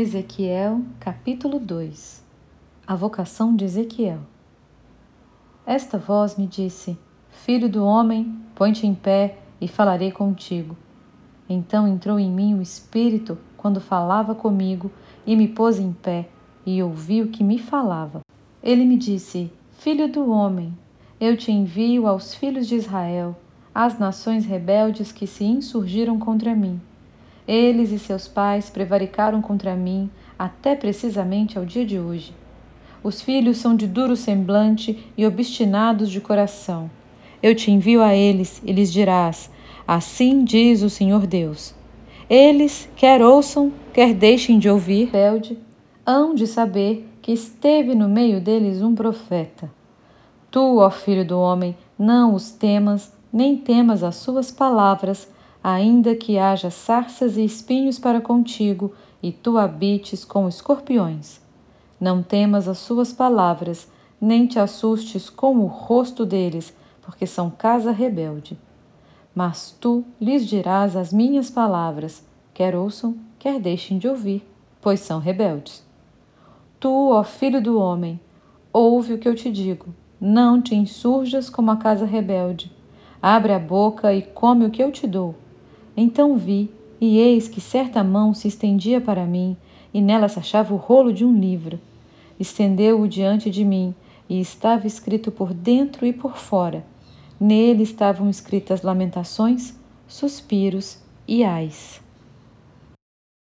Ezequiel, capítulo 2 A vocação de Ezequiel. Esta voz me disse: Filho do homem, põe-te em pé e falarei contigo. Então entrou em mim o Espírito quando falava comigo e me pôs em pé e ouvi o que me falava. Ele me disse: Filho do homem, eu te envio aos filhos de Israel, às nações rebeldes que se insurgiram contra mim. Eles e seus pais prevaricaram contra mim até precisamente ao dia de hoje. Os filhos são de duro semblante e obstinados de coração. Eu te envio a eles e lhes dirás: Assim diz o Senhor Deus. Eles, quer ouçam, quer deixem de ouvir, rebelde, hão de saber que esteve no meio deles um profeta. Tu, ó filho do homem, não os temas, nem temas as suas palavras, ainda que haja sarças e espinhos para contigo, e tu habites com escorpiões. Não temas as suas palavras, nem te assustes com o rosto deles, porque são casa rebelde. Mas tu lhes dirás as minhas palavras, quer ouçam, quer deixem de ouvir, pois são rebeldes. Tu, ó filho do homem, ouve o que eu te digo, não te insurjas como a casa rebelde. Abre a boca e come o que eu te dou então vi, e eis que certa mão se estendia para mim, e nela se achava o rolo de um livro. Estendeu-o diante de mim, e estava escrito por dentro e por fora. Nele estavam escritas lamentações, suspiros e ais.